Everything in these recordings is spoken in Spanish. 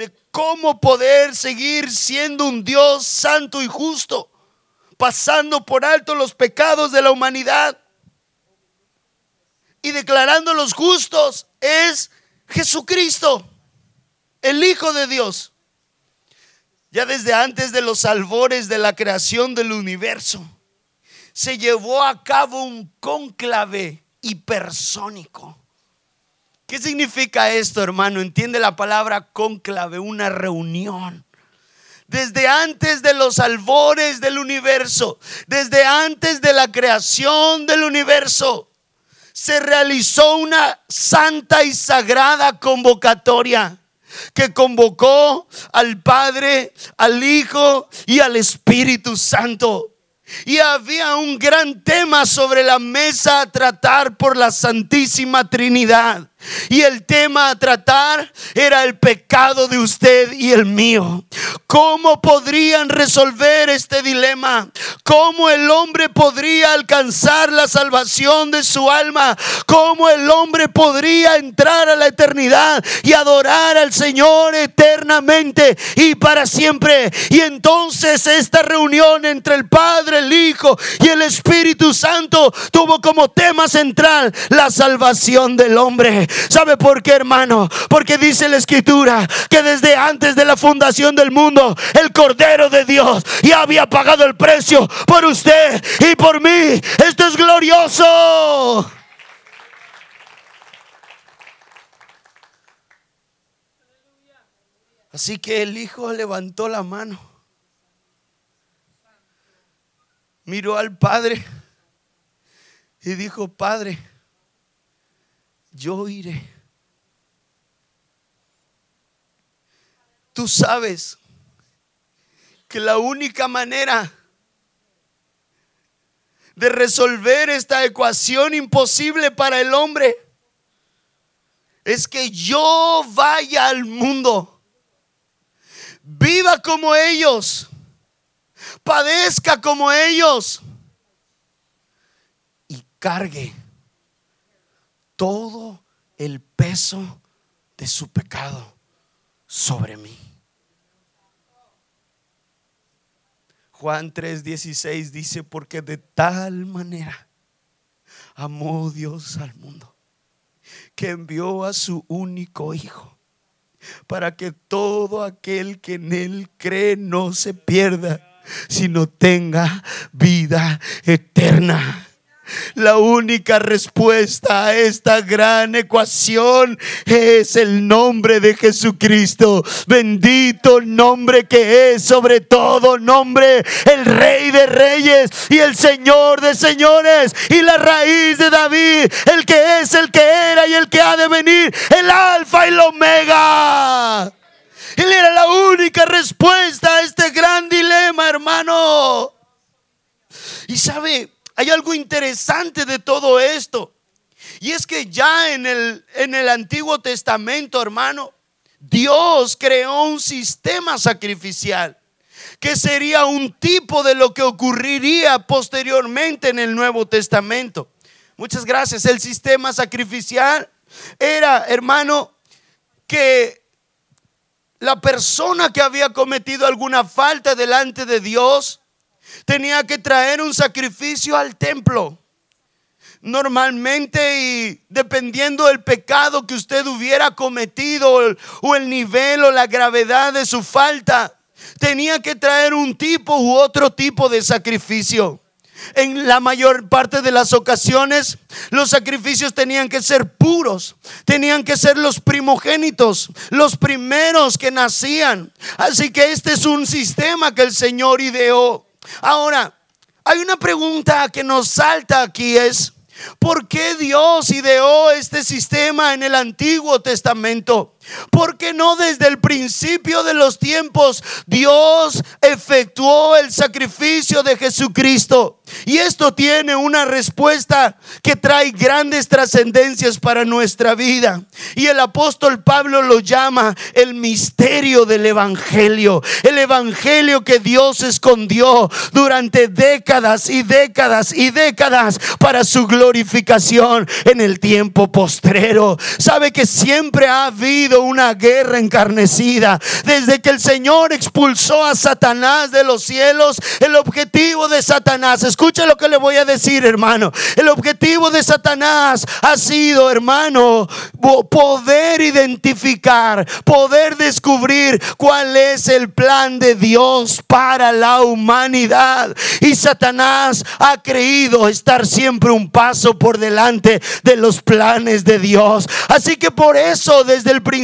de cómo poder seguir siendo un Dios santo y justo, pasando por alto los pecados de la humanidad y declarando los justos, es Jesucristo, el Hijo de Dios. Ya desde antes de los albores de la creación del universo, se llevó a cabo un cónclave hipersónico. ¿Qué significa esto, hermano? Entiende la palabra cónclave, una reunión. Desde antes de los albores del universo, desde antes de la creación del universo, se realizó una santa y sagrada convocatoria que convocó al Padre, al Hijo y al Espíritu Santo. Y había un gran tema sobre la mesa a tratar por la Santísima Trinidad. Y el tema a tratar era el pecado de usted y el mío. ¿Cómo podrían resolver este dilema? ¿Cómo el hombre podría alcanzar la salvación de su alma? ¿Cómo el hombre podría entrar a la eternidad y adorar al Señor eternamente y para siempre? Y entonces esta reunión entre el Padre, el Hijo y el Espíritu Santo tuvo como tema central la salvación del hombre. ¿Sabe por qué, hermano? Porque dice la escritura que desde antes de la fundación del mundo, el Cordero de Dios ya había pagado el precio por usted y por mí. Esto es glorioso. Así que el hijo levantó la mano, miró al padre y dijo, Padre, yo iré. Tú sabes que la única manera de resolver esta ecuación imposible para el hombre es que yo vaya al mundo, viva como ellos, padezca como ellos y cargue todo el peso de su pecado sobre mí. Juan 3:16 dice, porque de tal manera amó Dios al mundo, que envió a su único Hijo, para que todo aquel que en Él cree no se pierda, sino tenga vida eterna. La única respuesta a esta gran ecuación es el nombre de Jesucristo. Bendito nombre que es sobre todo nombre, el Rey de Reyes y el Señor de Señores y la raíz de David, el que es, el que era y el que ha de venir, el Alfa y el Omega. Él era la única respuesta a este gran dilema, hermano. Y sabe, hay algo interesante de todo esto. Y es que ya en el, en el Antiguo Testamento, hermano, Dios creó un sistema sacrificial que sería un tipo de lo que ocurriría posteriormente en el Nuevo Testamento. Muchas gracias. El sistema sacrificial era, hermano, que la persona que había cometido alguna falta delante de Dios tenía que traer un sacrificio al templo. Normalmente y dependiendo del pecado que usted hubiera cometido o el nivel o la gravedad de su falta, tenía que traer un tipo u otro tipo de sacrificio. En la mayor parte de las ocasiones, los sacrificios tenían que ser puros, tenían que ser los primogénitos, los primeros que nacían. Así que este es un sistema que el Señor ideó. Ahora, hay una pregunta que nos salta aquí es, ¿por qué Dios ideó este sistema en el Antiguo Testamento? Porque no desde el principio de los tiempos Dios efectuó el sacrificio de Jesucristo? Y esto tiene una respuesta que trae grandes trascendencias para nuestra vida. Y el apóstol Pablo lo llama el misterio del Evangelio. El Evangelio que Dios escondió durante décadas y décadas y décadas para su glorificación en el tiempo postrero. Sabe que siempre ha habido una guerra encarnecida. Desde que el Señor expulsó a Satanás de los cielos, el objetivo de Satanás, escucha lo que le voy a decir, hermano. El objetivo de Satanás ha sido, hermano, poder identificar, poder descubrir cuál es el plan de Dios para la humanidad. Y Satanás ha creído estar siempre un paso por delante de los planes de Dios. Así que por eso desde el principio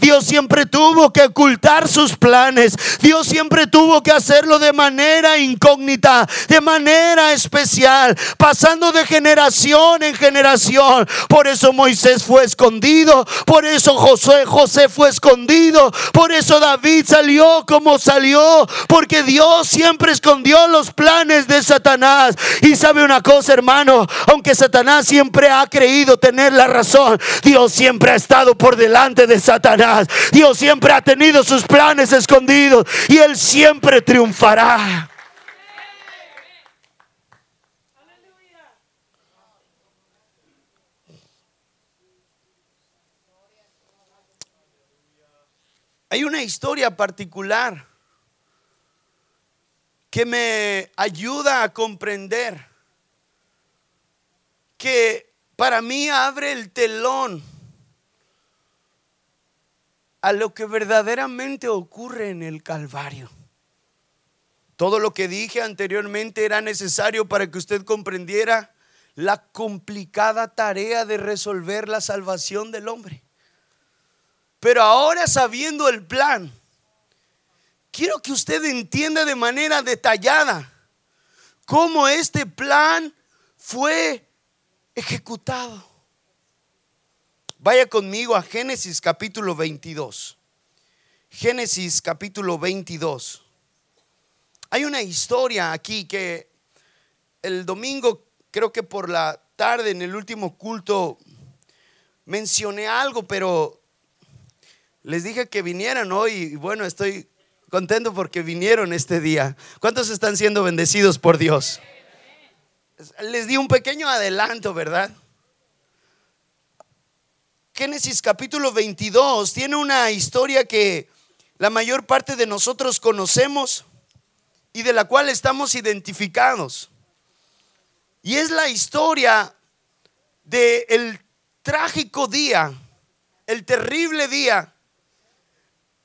Dios siempre tuvo que ocultar sus planes. Dios siempre tuvo que hacerlo de manera incógnita, de manera especial, pasando de generación en generación. Por eso Moisés fue escondido, por eso José, José fue escondido, por eso David salió como salió, porque Dios siempre escondió los planes de Satanás. Y sabe una cosa, hermano, aunque Satanás siempre ha creído tener la razón, Dios siempre ha estado por delante de Satanás. Dios siempre ha tenido sus planes escondidos y él siempre triunfará. Hay una historia particular que me ayuda a comprender que para mí abre el telón a lo que verdaderamente ocurre en el Calvario. Todo lo que dije anteriormente era necesario para que usted comprendiera la complicada tarea de resolver la salvación del hombre. Pero ahora sabiendo el plan, quiero que usted entienda de manera detallada cómo este plan fue ejecutado. Vaya conmigo a Génesis capítulo 22. Génesis capítulo 22. Hay una historia aquí que el domingo, creo que por la tarde en el último culto, mencioné algo, pero les dije que vinieran hoy y bueno, estoy contento porque vinieron este día. ¿Cuántos están siendo bendecidos por Dios? Les di un pequeño adelanto, ¿verdad? Génesis capítulo 22 tiene una historia que la mayor parte de nosotros conocemos y de la cual estamos identificados. Y es la historia del el trágico día, el terrible día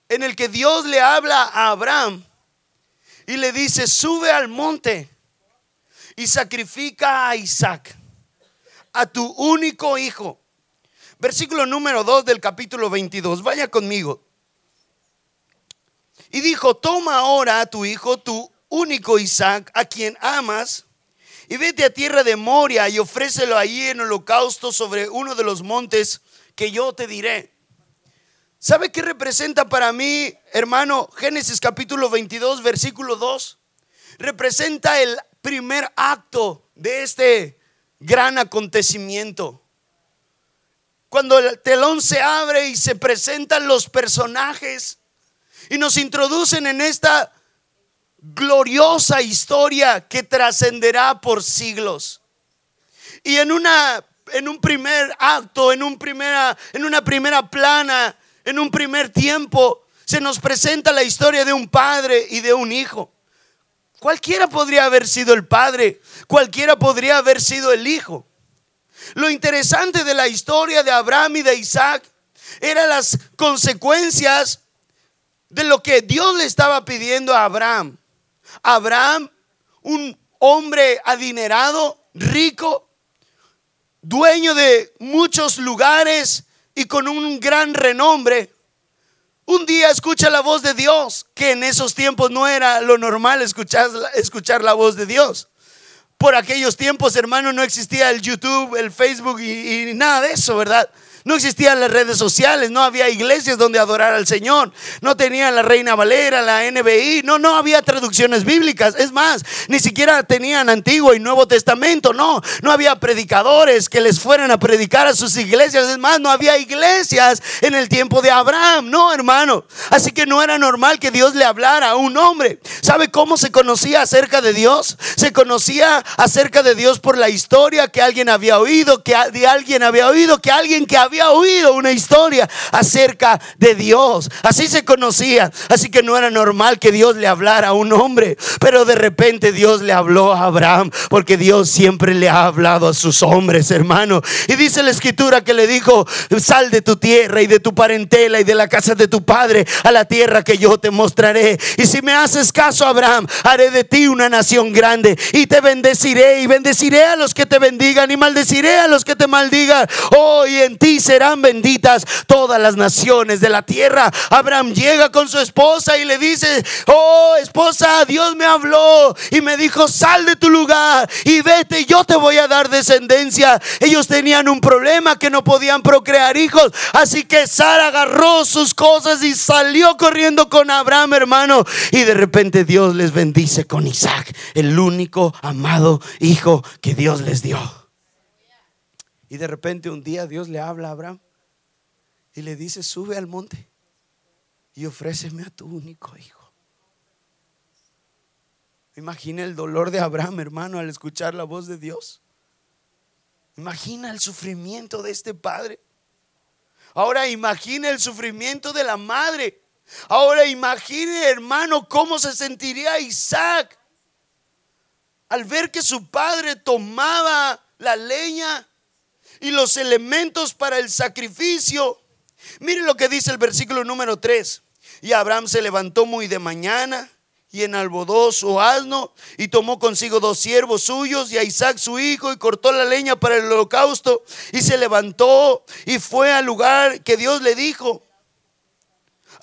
en el que Dios le habla a Abraham y le dice, sube al monte y sacrifica a Isaac, a tu único hijo. Versículo número 2 del capítulo 22. Vaya conmigo. Y dijo, toma ahora a tu hijo, tu único Isaac, a quien amas, y vete a tierra de Moria y ofrécelo allí en holocausto sobre uno de los montes que yo te diré. ¿Sabe qué representa para mí, hermano? Génesis capítulo 22, versículo 2. Representa el primer acto de este gran acontecimiento. Cuando el telón se abre y se presentan los personajes y nos introducen en esta gloriosa historia que trascenderá por siglos. Y en una en un primer acto, en un primera en una primera plana, en un primer tiempo se nos presenta la historia de un padre y de un hijo. Cualquiera podría haber sido el padre, cualquiera podría haber sido el hijo. Lo interesante de la historia de Abraham y de Isaac eran las consecuencias de lo que Dios le estaba pidiendo a Abraham. Abraham, un hombre adinerado, rico, dueño de muchos lugares y con un gran renombre, un día escucha la voz de Dios, que en esos tiempos no era lo normal escuchar, escuchar la voz de Dios. Por aquellos tiempos, hermano, no existía el YouTube, el Facebook y, nada de eso, ¿verdad? No existían las redes sociales, no había iglesias donde adorar al Señor, no tenían la Reina Valera, la NBI, no, no había traducciones bíblicas. Es más, ni siquiera tenían Antiguo y Nuevo Testamento, no, no había predicadores que les fueran a predicar a sus iglesias. Es más, no había iglesias en el tiempo de Abraham, no, hermano. Así que no era normal que Dios le hablara a un hombre. ¿Sabe cómo se conocía acerca de Dios? Se conocía acerca de Dios por la historia que alguien había oído, que de alguien había oído, que alguien que había había oído una historia acerca de Dios. Así se conocía. Así que no era normal que Dios le hablara a un hombre. Pero de repente Dios le habló a Abraham. Porque Dios siempre le ha hablado a sus hombres, hermano. Y dice la escritura que le dijo, sal de tu tierra y de tu parentela y de la casa de tu padre a la tierra que yo te mostraré. Y si me haces caso, Abraham, haré de ti una nación grande y te bendeciré y bendeciré a los que te bendigan y maldeciré a los que te maldigan. Oh, y en ti serán benditas todas las naciones de la tierra. Abraham llega con su esposa y le dice, oh, esposa, Dios me habló y me dijo, sal de tu lugar y vete, yo te voy a dar descendencia. Ellos tenían un problema que no podían procrear hijos, así que Sara agarró sus cosas y salió corriendo con Abraham, hermano. Y de repente Dios les bendice con Isaac, el único amado hijo que Dios les dio. Y de repente un día Dios le habla a Abraham y le dice, sube al monte y ofréceme a tu único hijo. Imagina el dolor de Abraham, hermano, al escuchar la voz de Dios. Imagina el sufrimiento de este padre. Ahora imagina el sufrimiento de la madre. Ahora imagine, hermano, cómo se sentiría Isaac al ver que su padre tomaba la leña y los elementos para el sacrificio. Mire lo que dice el versículo número 3. Y Abraham se levantó muy de mañana y enalbodó su asno y tomó consigo dos siervos suyos y a Isaac su hijo y cortó la leña para el holocausto y se levantó y fue al lugar que Dios le dijo.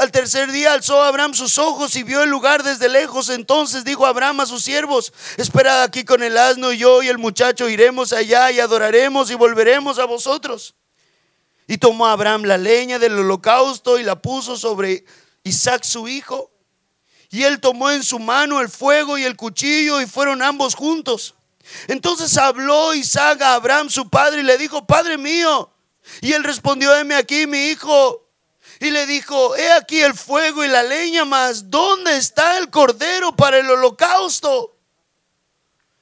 Al tercer día alzó Abraham sus ojos y vio el lugar desde lejos. Entonces dijo Abraham a sus siervos, esperad aquí con el asno yo y el muchacho iremos allá y adoraremos y volveremos a vosotros. Y tomó Abraham la leña del holocausto y la puso sobre Isaac su hijo. Y él tomó en su mano el fuego y el cuchillo y fueron ambos juntos. Entonces habló Isaac a Abraham su padre y le dijo, Padre mío. Y él respondió, heme aquí mi hijo y le dijo, he aquí el fuego y la leña, mas ¿dónde está el cordero para el holocausto?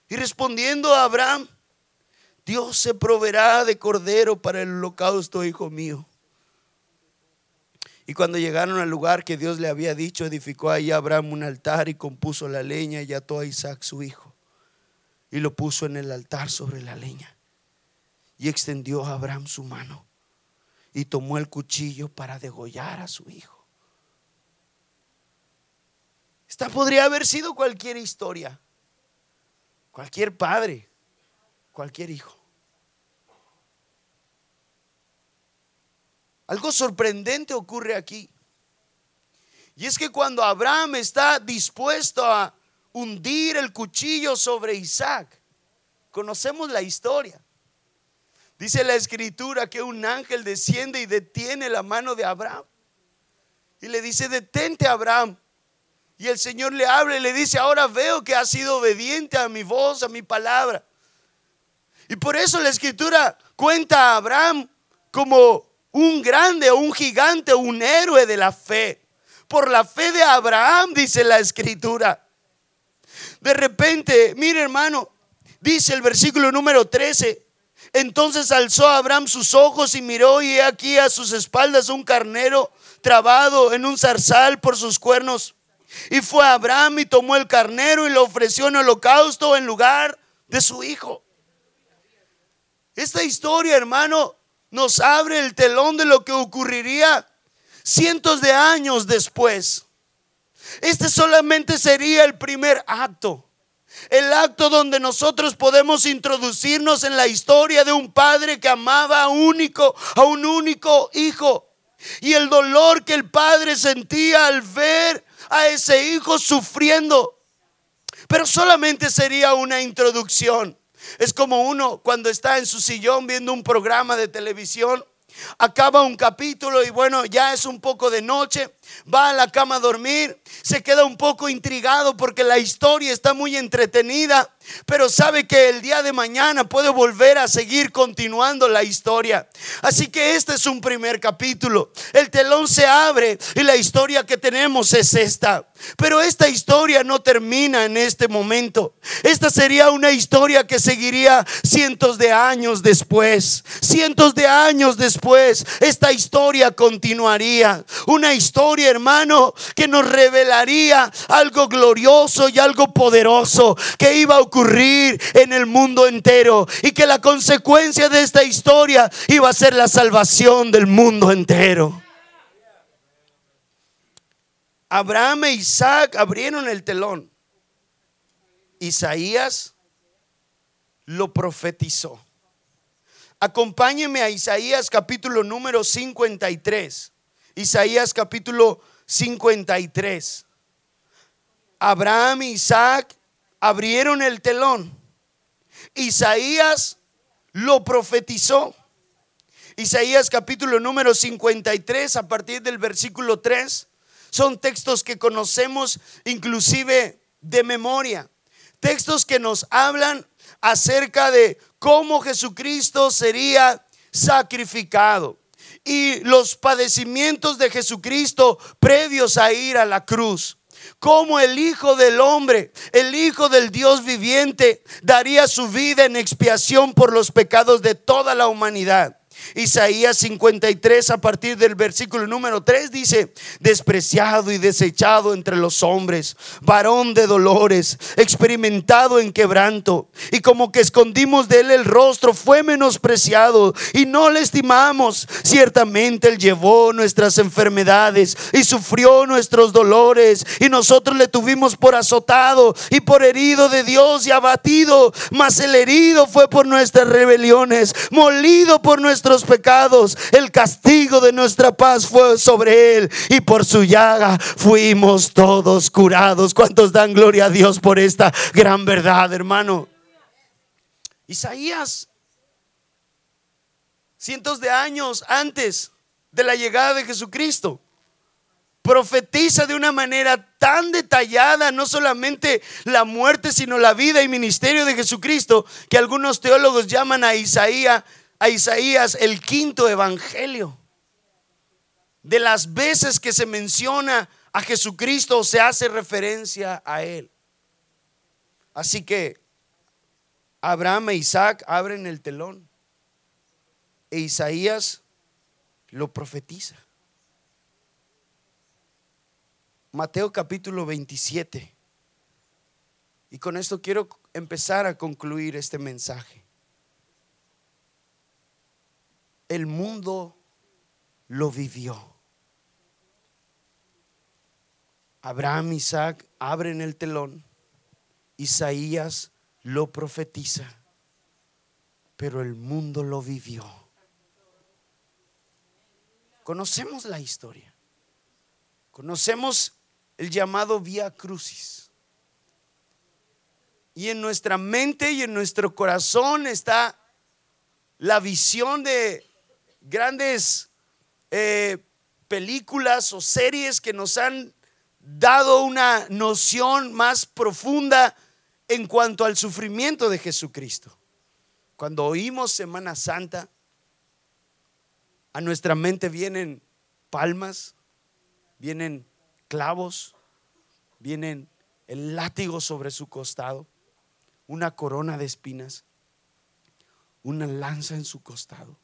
Y respondiendo a Abraham, Dios se proveerá de cordero para el holocausto, hijo mío. Y cuando llegaron al lugar que Dios le había dicho, edificó ahí Abraham un altar y compuso la leña y ató a Isaac su hijo. Y lo puso en el altar sobre la leña. Y extendió a Abraham su mano y tomó el cuchillo para degollar a su hijo. Esta podría haber sido cualquier historia, cualquier padre, cualquier hijo. Algo sorprendente ocurre aquí. Y es que cuando Abraham está dispuesto a hundir el cuchillo sobre Isaac, conocemos la historia. Dice la escritura que un ángel desciende y detiene la mano de Abraham. Y le dice, detente Abraham. Y el Señor le habla y le dice, ahora veo que has sido obediente a mi voz, a mi palabra. Y por eso la escritura cuenta a Abraham como un grande, un gigante, un héroe de la fe. Por la fe de Abraham, dice la escritura. De repente, mire hermano, dice el versículo número 13, entonces alzó Abraham sus ojos y miró y he aquí a sus espaldas un carnero trabado en un zarzal por sus cuernos. Y fue Abraham y tomó el carnero y lo ofreció en holocausto en lugar de su hijo. Esta historia, hermano, nos abre el telón de lo que ocurriría cientos de años después. Este solamente sería el primer acto. El acto donde nosotros podemos introducirnos en la historia de un padre que amaba a, único, a un único hijo. Y el dolor que el padre sentía al ver a ese hijo sufriendo. Pero solamente sería una introducción. Es como uno cuando está en su sillón viendo un programa de televisión acaba un capítulo y bueno, ya es un poco de noche, va a la cama a dormir, se queda un poco intrigado porque la historia está muy entretenida pero sabe que el día de mañana puede volver a seguir continuando la historia. Así que este es un primer capítulo. El telón se abre y la historia que tenemos es esta. Pero esta historia no termina en este momento. Esta sería una historia que seguiría cientos de años después. Cientos de años después, esta historia continuaría. Una historia, hermano, que nos revelaría algo glorioso y algo poderoso que iba a ocurrir en el mundo entero y que la consecuencia de esta historia iba a ser la salvación del mundo entero. Abraham e Isaac abrieron el telón. Isaías lo profetizó. Acompáñeme a Isaías capítulo número 53. Isaías capítulo 53. Abraham e Isaac abrieron el telón. Isaías lo profetizó. Isaías capítulo número 53 a partir del versículo 3. Son textos que conocemos inclusive de memoria. Textos que nos hablan acerca de cómo Jesucristo sería sacrificado y los padecimientos de Jesucristo previos a ir a la cruz como el Hijo del Hombre, el Hijo del Dios viviente, daría su vida en expiación por los pecados de toda la humanidad. Isaías 53 a partir del versículo número 3 dice, despreciado y desechado entre los hombres, varón de dolores, experimentado en quebranto, y como que escondimos de él el rostro, fue menospreciado y no le estimamos. Ciertamente él llevó nuestras enfermedades y sufrió nuestros dolores, y nosotros le tuvimos por azotado y por herido de Dios y abatido, mas el herido fue por nuestras rebeliones, molido por pecados. El castigo de nuestra paz fue sobre él y por su llaga fuimos todos curados. ¿Cuántos dan gloria a Dios por esta gran verdad, hermano? Isaías, cientos de años antes de la llegada de Jesucristo, profetiza de una manera tan detallada no solamente la muerte, sino la vida y ministerio de Jesucristo, que algunos teólogos llaman a Isaías a Isaías el quinto evangelio. De las veces que se menciona a Jesucristo se hace referencia a Él. Así que Abraham e Isaac abren el telón e Isaías lo profetiza. Mateo capítulo 27. Y con esto quiero empezar a concluir este mensaje. El mundo lo vivió. Abraham, Isaac abren el telón, Isaías lo profetiza, pero el mundo lo vivió. Conocemos la historia, conocemos el llamado vía crucis. Y en nuestra mente y en nuestro corazón está la visión de grandes eh, películas o series que nos han dado una noción más profunda en cuanto al sufrimiento de Jesucristo. Cuando oímos Semana Santa, a nuestra mente vienen palmas, vienen clavos, vienen el látigo sobre su costado, una corona de espinas, una lanza en su costado.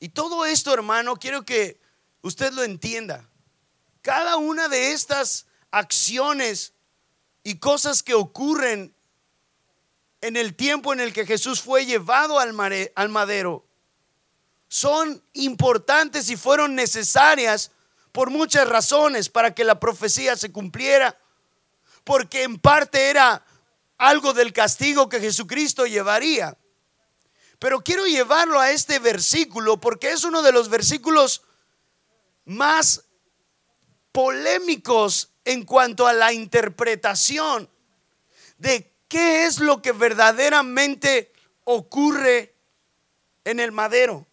Y todo esto, hermano, quiero que usted lo entienda. Cada una de estas acciones y cosas que ocurren en el tiempo en el que Jesús fue llevado al, madero son importantes y fueron necesarias por muchas razones para que la profecía se cumpliera, porque en parte era algo del castigo que Jesucristo llevaría. Pero quiero llevarlo a este versículo porque es uno de los versículos más polémicos en cuanto a la interpretación de qué es lo que verdaderamente ocurre en el madero.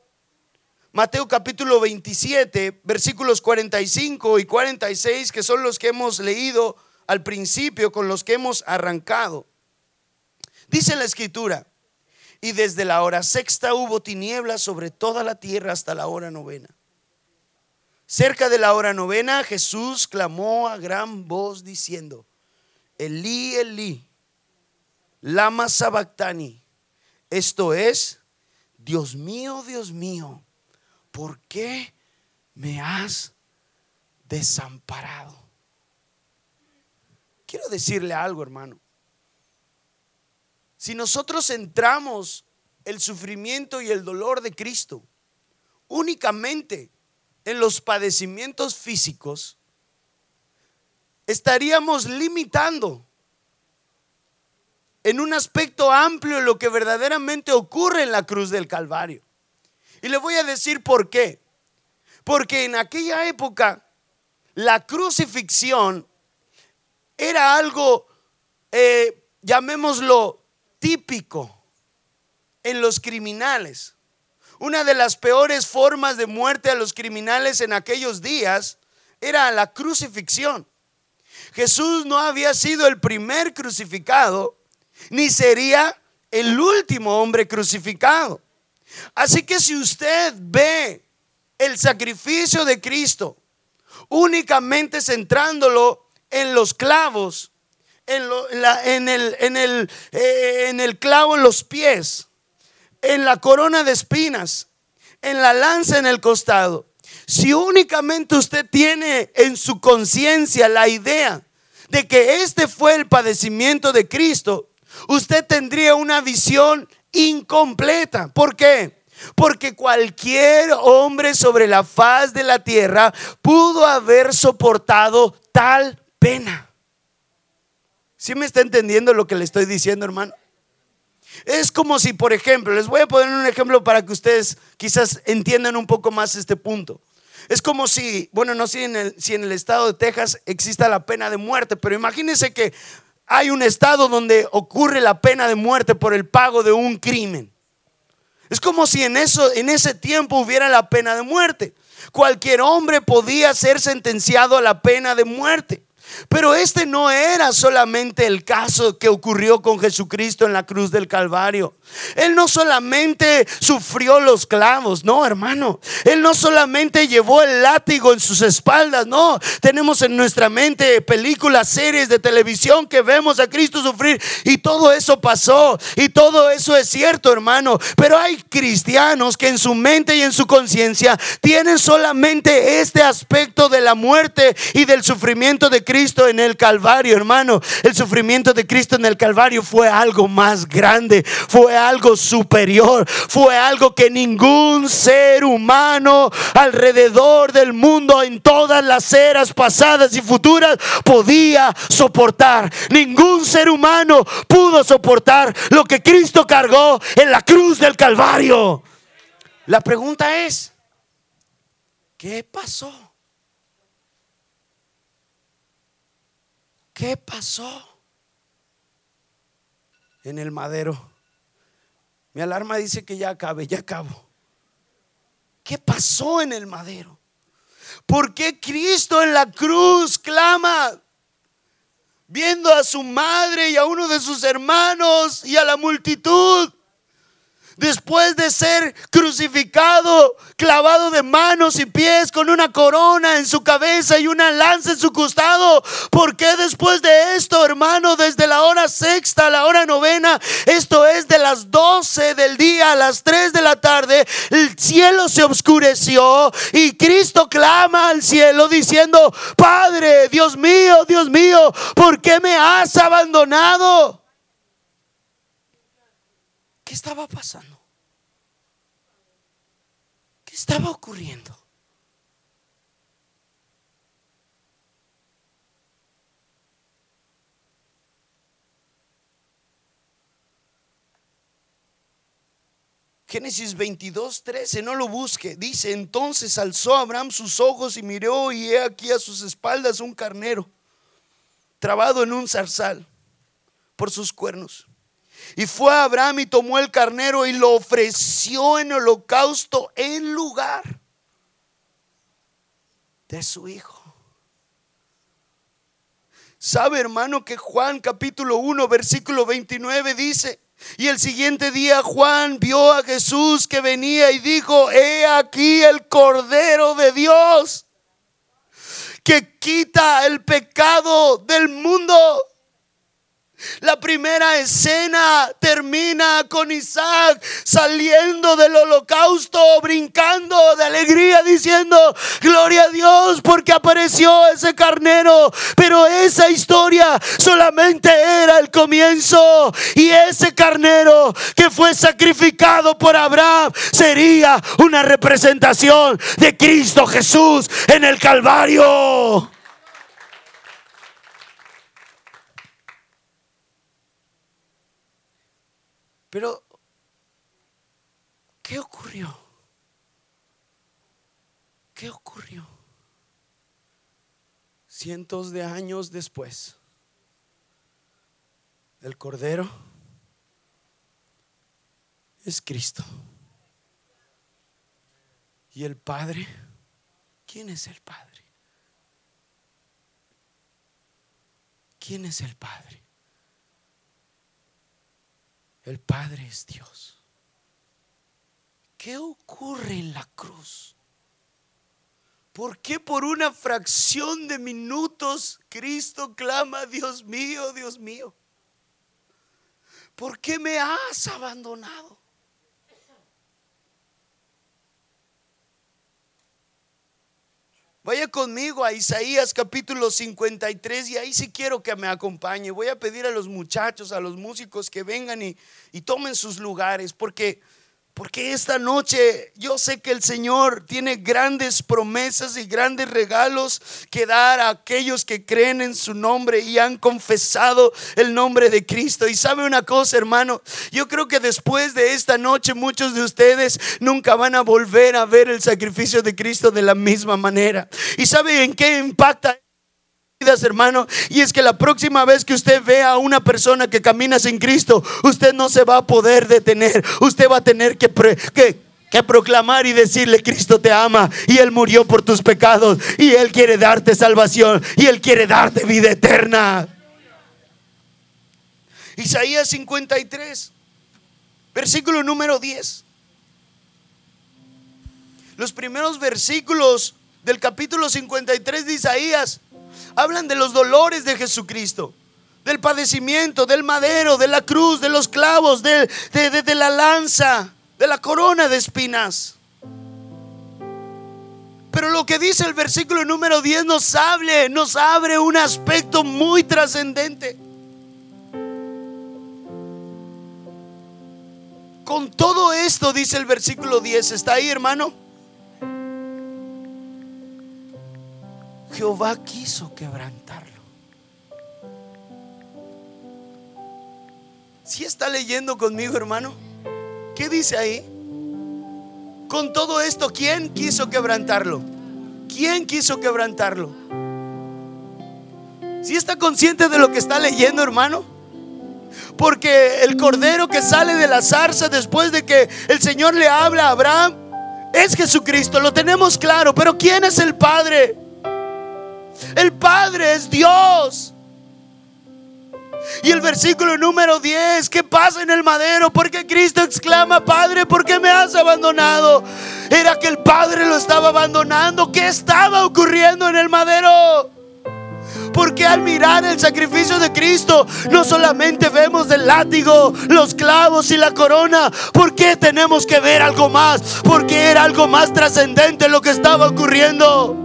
Mateo capítulo 27, versículos 45 y 46, que son los que hemos leído al principio con los que hemos arrancado. Dice la escritura, y desde la hora sexta hubo tinieblas sobre toda la tierra hasta la hora novena. Cerca de la hora novena Jesús clamó a gran voz diciendo, Elí, Elí, lama sabactani. Esto es, Dios mío, Dios mío, ¿por qué me has desamparado? Quiero decirle algo, hermano. Si nosotros centramos el sufrimiento y el dolor de Cristo únicamente en los padecimientos físicos, estaríamos limitando en un aspecto amplio lo que verdaderamente ocurre en la cruz del Calvario. Y le voy a decir por qué. Porque en aquella época la crucifixión era algo, eh, llamémoslo, típico en los criminales. Una de las peores formas de muerte a los criminales en aquellos días era la crucifixión. Jesús no había sido el primer crucificado, ni sería el último hombre crucificado. Así que si usted ve el sacrificio de Cristo únicamente centrándolo en los clavos, en, el, eh, el clavo en los pies, en la corona de espinas, en la lanza en el costado. Si únicamente usted tiene en su conciencia la idea de que este fue el padecimiento de Cristo, usted tendría una visión incompleta. ¿Por qué? Porque cualquier hombre sobre la faz de la tierra pudo haber soportado tal pena. ¿Sí me está entendiendo lo que le estoy diciendo, hermano? Es como si, por ejemplo, les voy a poner un ejemplo para que ustedes quizás entiendan un poco más este punto. Es como si, bueno, no sé si en el, si en el estado de Texas exista la pena de muerte, pero imagínense que hay un estado donde ocurre la pena de muerte por el pago de un crimen. Es como si en, eso, en ese tiempo hubiera la pena de muerte. Cualquier hombre podía ser sentenciado a la pena de muerte. Pero este no era solamente el caso que ocurrió con Jesucristo en la cruz del Calvario. Él no solamente sufrió los clavos, no, hermano. Él no solamente llevó el látigo en sus espaldas, no. Tenemos en nuestra mente películas, series de televisión que vemos a Cristo sufrir y todo eso pasó y todo eso es cierto, hermano. Pero hay cristianos que en su mente y en su conciencia tienen solamente este aspecto de la muerte y del sufrimiento de Cristo en el Calvario, hermano. El sufrimiento de Cristo en el Calvario fue algo más grande, fue algo superior, fue algo que ningún ser humano alrededor del mundo en todas las eras pasadas y futuras podía soportar. Ningún ser humano pudo soportar lo que Cristo cargó en la cruz del Calvario. La pregunta es, ¿qué pasó? ¿Qué pasó en el madero? Mi alarma dice que ya acabe, ya acabo. ¿Qué pasó en el madero? ¿Por qué Cristo en la cruz clama? Viendo a su madre y a uno de sus hermanos y a la multitud después de ser crucificado, clavado de manos y pies con una corona en su cabeza y una lanza en su costado. ¿Por qué después de esto, hermano, desde la hora sexta a la hora novena, esto es de las 12 del día a las 3 de la tarde, el cielo se oscureció y Cristo clama al cielo diciendo, Padre, Dios mío, Dios mío, ¿por qué me has abandonado? ¿Qué estaba pasando? ¿Qué estaba ocurriendo? Génesis 22, 13, no lo busque. Dice, entonces alzó Abraham sus ojos y miró y he aquí a sus espaldas un carnero, trabado en un zarzal por sus cuernos. Y fue Abraham y tomó el carnero y lo ofreció en holocausto en lugar de su hijo. ¿Sabe, hermano, que Juan capítulo 1, versículo 29 dice, y el siguiente día Juan vio a Jesús que venía y dijo, he aquí el Cordero de Dios que quita el pecado del mundo. La primera escena termina con Isaac saliendo del holocausto, brincando de alegría, diciendo, gloria a Dios porque apareció ese carnero. Pero esa historia solamente era el comienzo. Y ese carnero que fue sacrificado por Abraham sería una representación de Cristo Jesús en el Calvario. Pero, ¿qué ocurrió? ¿Qué ocurrió? Cientos de años después, el Cordero es Cristo. ¿Y el Padre? ¿Quién es el Padre? ¿Quién es el Padre? El Padre es Dios. ¿Qué ocurre en la cruz? ¿Por qué por una fracción de minutos Cristo clama, Dios mío, Dios mío? ¿Por qué me has abandonado? Vaya conmigo a Isaías capítulo 53 y ahí sí quiero que me acompañe. Voy a pedir a los muchachos, a los músicos que vengan y, y tomen sus lugares porque porque esta noche yo sé que el Señor tiene grandes promesas y grandes regalos que dar a aquellos que creen en su nombre y han confesado el nombre de Cristo. Y sabe una cosa, hermano, yo creo que después de esta noche muchos de ustedes nunca van a volver a ver el sacrificio de Cristo de la misma manera. ¿Y sabe en qué impacta? Hermano, y es que la próxima vez que usted vea a una persona que camina sin Cristo, usted no se va a poder detener. Usted va a tener que, que, proclamar y decirle, Cristo te ama y Él murió por tus pecados y Él quiere darte salvación y Él quiere darte vida eterna. Isaías 53, versículo número 10. Los primeros versículos del capítulo 53 de Isaías hablan de los dolores de Jesucristo, del padecimiento, del madero, de la cruz, de los clavos, de, la lanza, de la corona de espinas. Pero lo que dice el versículo número 10 nos abre, nos abre un aspecto muy trascendente. Con todo esto, dice el versículo 10, ¿está ahí hermano? Jehová quiso quebrantarlo. Si está leyendo conmigo, hermano? ¿Qué dice ahí? Con todo esto, ¿quién quiso quebrantarlo? ¿Quién quiso quebrantarlo? Si está consciente de lo que está leyendo, hermano? Porque el cordero que sale de la zarza después de que el Señor le habla a Abraham es Jesucristo, lo tenemos claro, pero ¿quién es el Padre? El Padre es Dios. Y el versículo número 10, ¿qué pasa en el madero? Porque Cristo exclama, Padre, ¿por qué me has abandonado? Era que el Padre lo estaba abandonando. ¿Qué estaba ocurriendo en el madero? Porque al mirar el sacrificio de Cristo, no solamente vemos el látigo, los clavos y la corona. ¿Por qué tenemos que ver algo más? Porque era algo más trascendente lo que estaba ocurriendo.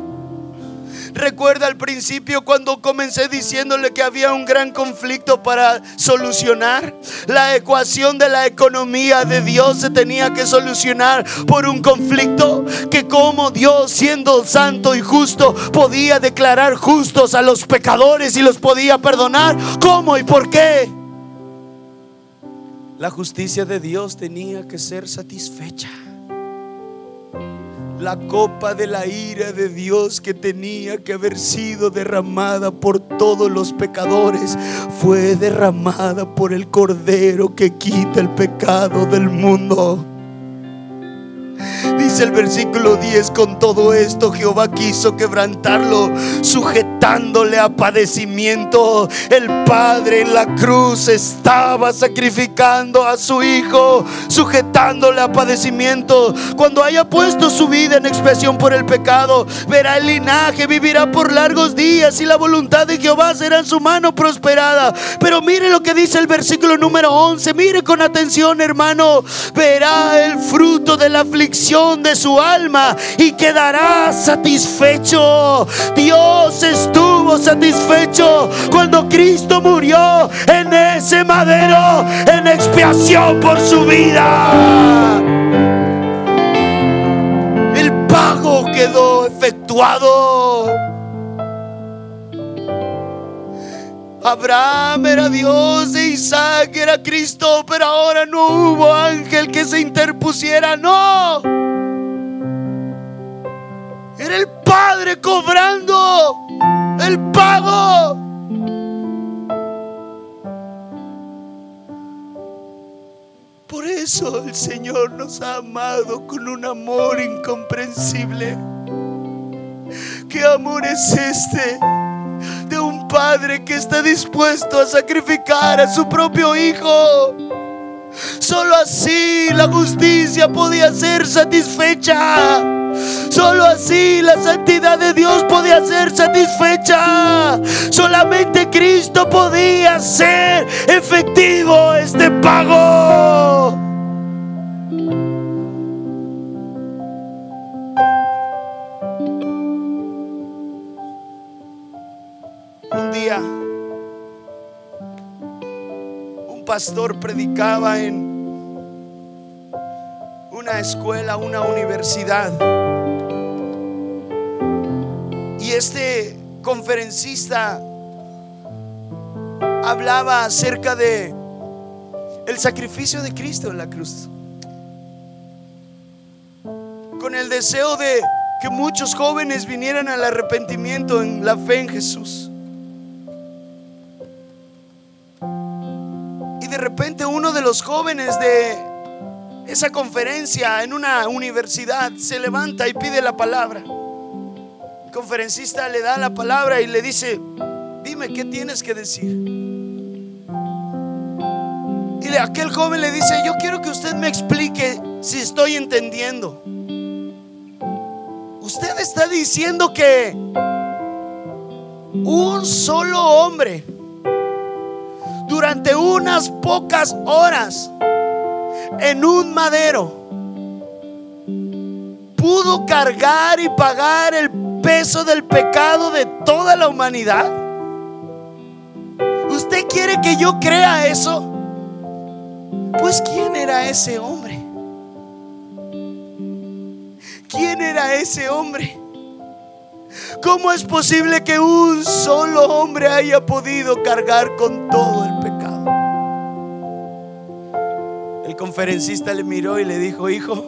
Recuerda al principio cuando comencé diciéndole que había un gran conflicto para solucionar. La ecuación de la economía de Dios se tenía que solucionar por un conflicto que como Dios siendo santo y justo podía declarar justos a los pecadores y los podía perdonar. ¿Cómo y por qué? La justicia de Dios tenía que ser satisfecha la copa de la ira de Dios que tenía que haber sido derramada por todos los pecadores fue derramada por el Cordero que quita el pecado del mundo. Dice el versículo 10, con todo esto Jehová quiso quebrantarlo, sujetándole a padecimiento. El Padre en la cruz estaba sacrificando a su Hijo, sujetándole a padecimiento. Cuando haya puesto su vida en expiación por el pecado, verá el linaje, vivirá por largos días y la voluntad de Jehová será en su mano prosperada. Pero mire lo que dice el versículo número 11, mire con atención hermano, verá el fruto de la aflicción de su alma y quedará satisfecho. Dios estuvo satisfecho cuando Cristo murió en ese madero en expiación por su vida. El pago quedó efectuado. Abraham era Dios e Isaac era Cristo, pero ahora no hubo ángel que se interpusiera, no. Era el Padre cobrando el pago. Por eso el Señor nos ha amado con un amor incomprensible. ¿Qué amor es este? Padre que está dispuesto a sacrificar a su propio hijo. Solo así la justicia podía ser satisfecha. Solo así la santidad de Dios podía ser satisfecha. Solamente Cristo podía ser efectivo este pago. Pastor predicaba en una escuela, una universidad. Y este conferencista hablaba acerca de el sacrificio de Cristo en la cruz. Con el deseo de que muchos jóvenes vinieran al arrepentimiento en la fe en Jesús. De repente uno de los jóvenes de esa conferencia en una universidad se levanta y pide la palabra. El conferencista le da la palabra y le dice, dime qué tienes que decir. Y aquel joven le dice, yo quiero que usted me explique si estoy entendiendo. Usted está diciendo que un solo hombre durante unas pocas horas en un madero pudo cargar y pagar el peso del pecado de toda la humanidad? ¿Usted quiere que yo crea eso? Pues ¿quién era ese hombre? ¿Quién era ese hombre? ¿Cómo es posible que un solo hombre haya podido cargar con todo el conferencista le miró y le dijo, hijo,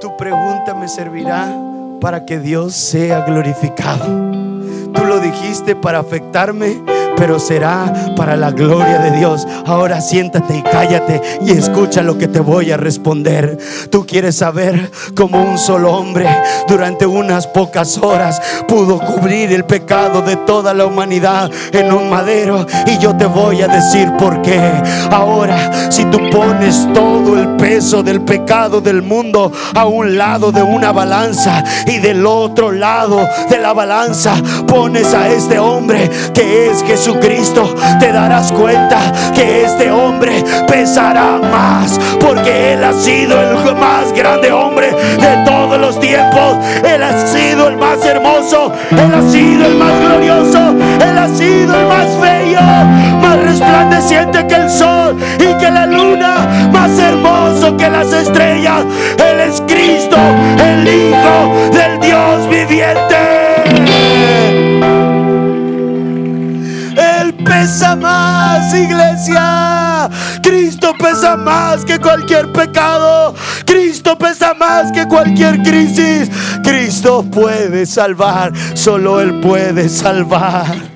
tu pregunta me servirá para que Dios sea glorificado. Tú lo dijiste para afectarme pero será para la gloria de Dios. Ahora siéntate y cállate y escucha lo que te voy a responder. Tú quieres saber cómo un solo hombre durante unas pocas horas pudo cubrir el pecado de toda la humanidad en un madero y yo te voy a decir por qué. Ahora, si tú pones todo el peso del pecado del mundo a un lado de una balanza y del otro lado de la balanza pones a este hombre que es Jesús Cristo te darás cuenta que este hombre pesará más, porque Él ha sido el más grande hombre de todos los tiempos. Él ha sido el más hermoso, Él ha sido el más glorioso, Él ha sido el más bello, más resplandeciente que el sol y que la luna, más hermoso que las estrellas. Él es Cristo, el Hijo del Dios viviente. Pesa más, iglesia. Cristo pesa más que cualquier pecado. Cristo pesa más que cualquier crisis. Cristo puede salvar, solo Él puede salvar.